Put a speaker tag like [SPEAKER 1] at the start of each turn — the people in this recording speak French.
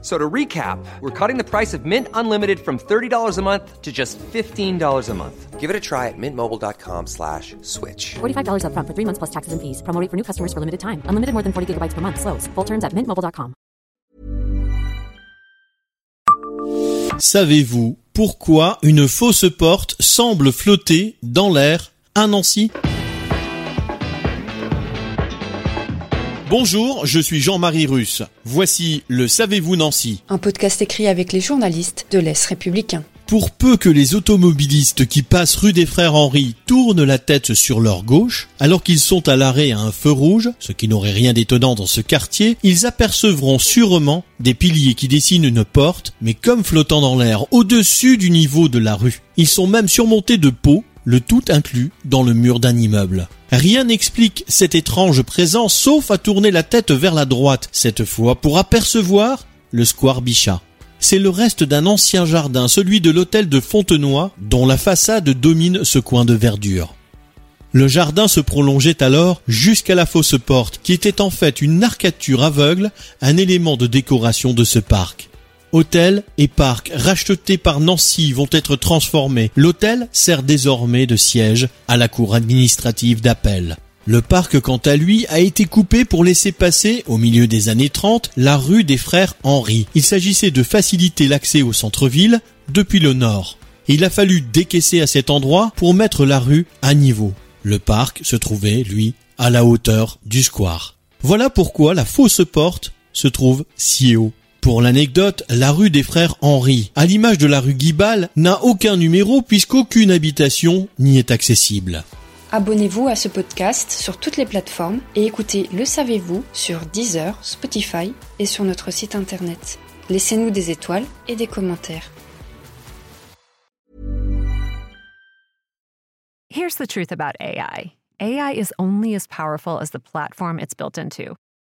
[SPEAKER 1] So to recap, we're cutting the price of Mint Unlimited from $30 a month to just $15 a month.
[SPEAKER 2] Give it a try at mintmobile.com slash switch.
[SPEAKER 3] $45 upfront for three months plus taxes and fees. Promo rate for new customers for limited time. Unlimited more than 40 gigabytes per month. Slows. Full terms at mintmobile.com.
[SPEAKER 4] Savez-vous pourquoi une fausse porte semble flotter dans l'air à Nancy? Bonjour, je suis Jean-Marie Russe. Voici le Savez-vous Nancy
[SPEAKER 5] Un podcast écrit avec les journalistes de l'Est républicain.
[SPEAKER 4] Pour peu que les automobilistes qui passent rue des Frères Henri tournent la tête sur leur gauche, alors qu'ils sont à l'arrêt à un feu rouge, ce qui n'aurait rien d'étonnant dans ce quartier, ils apercevront sûrement des piliers qui dessinent une porte, mais comme flottant dans l'air, au-dessus du niveau de la rue. Ils sont même surmontés de pots, le tout inclus dans le mur d'un immeuble. Rien n'explique cette étrange présence sauf à tourner la tête vers la droite, cette fois pour apercevoir le square Bichat c'est le reste d'un ancien jardin, celui de l'hôtel de Fontenoy, dont la façade domine ce coin de verdure. Le jardin se prolongeait alors jusqu'à la fausse porte, qui était en fait une arcature aveugle, un élément de décoration de ce parc. Hôtel et parc rachetés par Nancy vont être transformés. L'hôtel sert désormais de siège à la cour administrative d'appel. Le parc, quant à lui, a été coupé pour laisser passer, au milieu des années 30, la rue des frères Henri. Il s'agissait de faciliter l'accès au centre-ville depuis le nord. Il a fallu décaisser à cet endroit pour mettre la rue à niveau. Le parc se trouvait, lui, à la hauteur du square. Voilà pourquoi la fausse porte se trouve si haut. Pour l'anecdote, la rue des frères Henri, à l'image de la rue Guibal, n'a aucun numéro puisqu'aucune habitation n'y est accessible.
[SPEAKER 5] Abonnez-vous à ce podcast sur toutes les plateformes et écoutez Le Savez-vous sur Deezer, Spotify et sur notre site internet. Laissez-nous des étoiles et des commentaires.
[SPEAKER 6] Here's the truth about AI AI is only as powerful as the platform it's built into.